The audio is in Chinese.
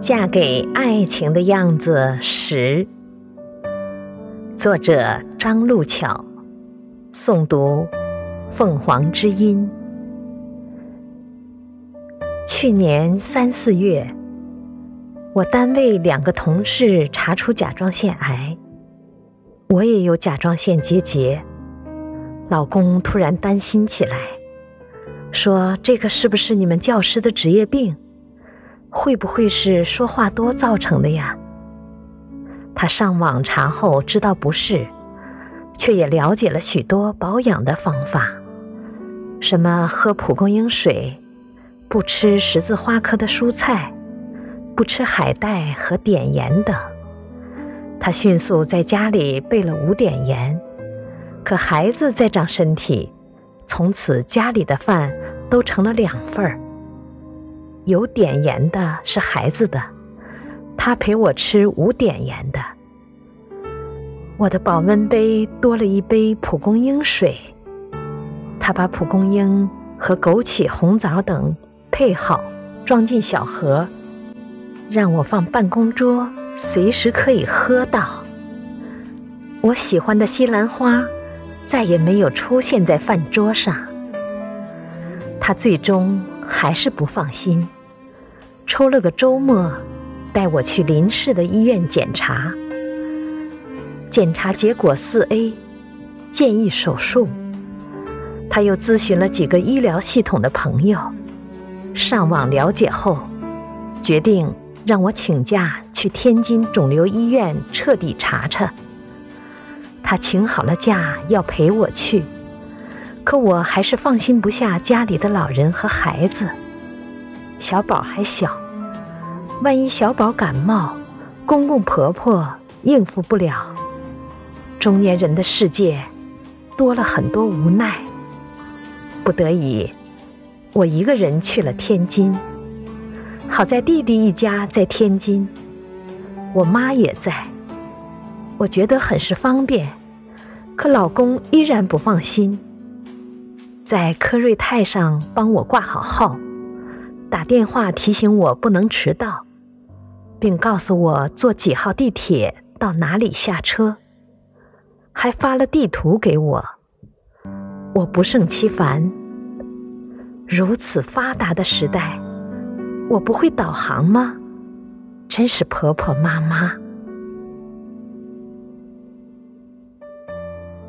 嫁给爱情的样子十，作者张路巧，诵读凤凰之音。去年三四月，我单位两个同事查出甲状腺癌，我也有甲状腺结节，老公突然担心起来，说这个是不是你们教师的职业病？会不会是说话多造成的呀？他上网查后知道不是，却也了解了许多保养的方法，什么喝蒲公英水，不吃十字花科的蔬菜，不吃海带和碘盐等。他迅速在家里备了五碘盐，可孩子在长身体，从此家里的饭都成了两份儿。有碘盐的是孩子的，他陪我吃无碘盐的。我的保温杯多了一杯蒲公英水，他把蒲公英和枸杞、红枣等配好，装进小盒，让我放办公桌，随时可以喝到。我喜欢的西兰花再也没有出现在饭桌上，他最终还是不放心。抽了个周末，带我去邻市的医院检查。检查结果四 A，建议手术。他又咨询了几个医疗系统的朋友，上网了解后，决定让我请假去天津肿瘤医院彻底查查。他请好了假要陪我去，可我还是放心不下家里的老人和孩子。小宝还小，万一小宝感冒，公公婆婆应付不了。中年人的世界多了很多无奈。不得已，我一个人去了天津。好在弟弟一家在天津，我妈也在，我觉得很是方便。可老公依然不放心，在科瑞泰上帮我挂好号。打电话提醒我不能迟到，并告诉我坐几号地铁到哪里下车，还发了地图给我。我不胜其烦，如此发达的时代，我不会导航吗？真是婆婆妈妈。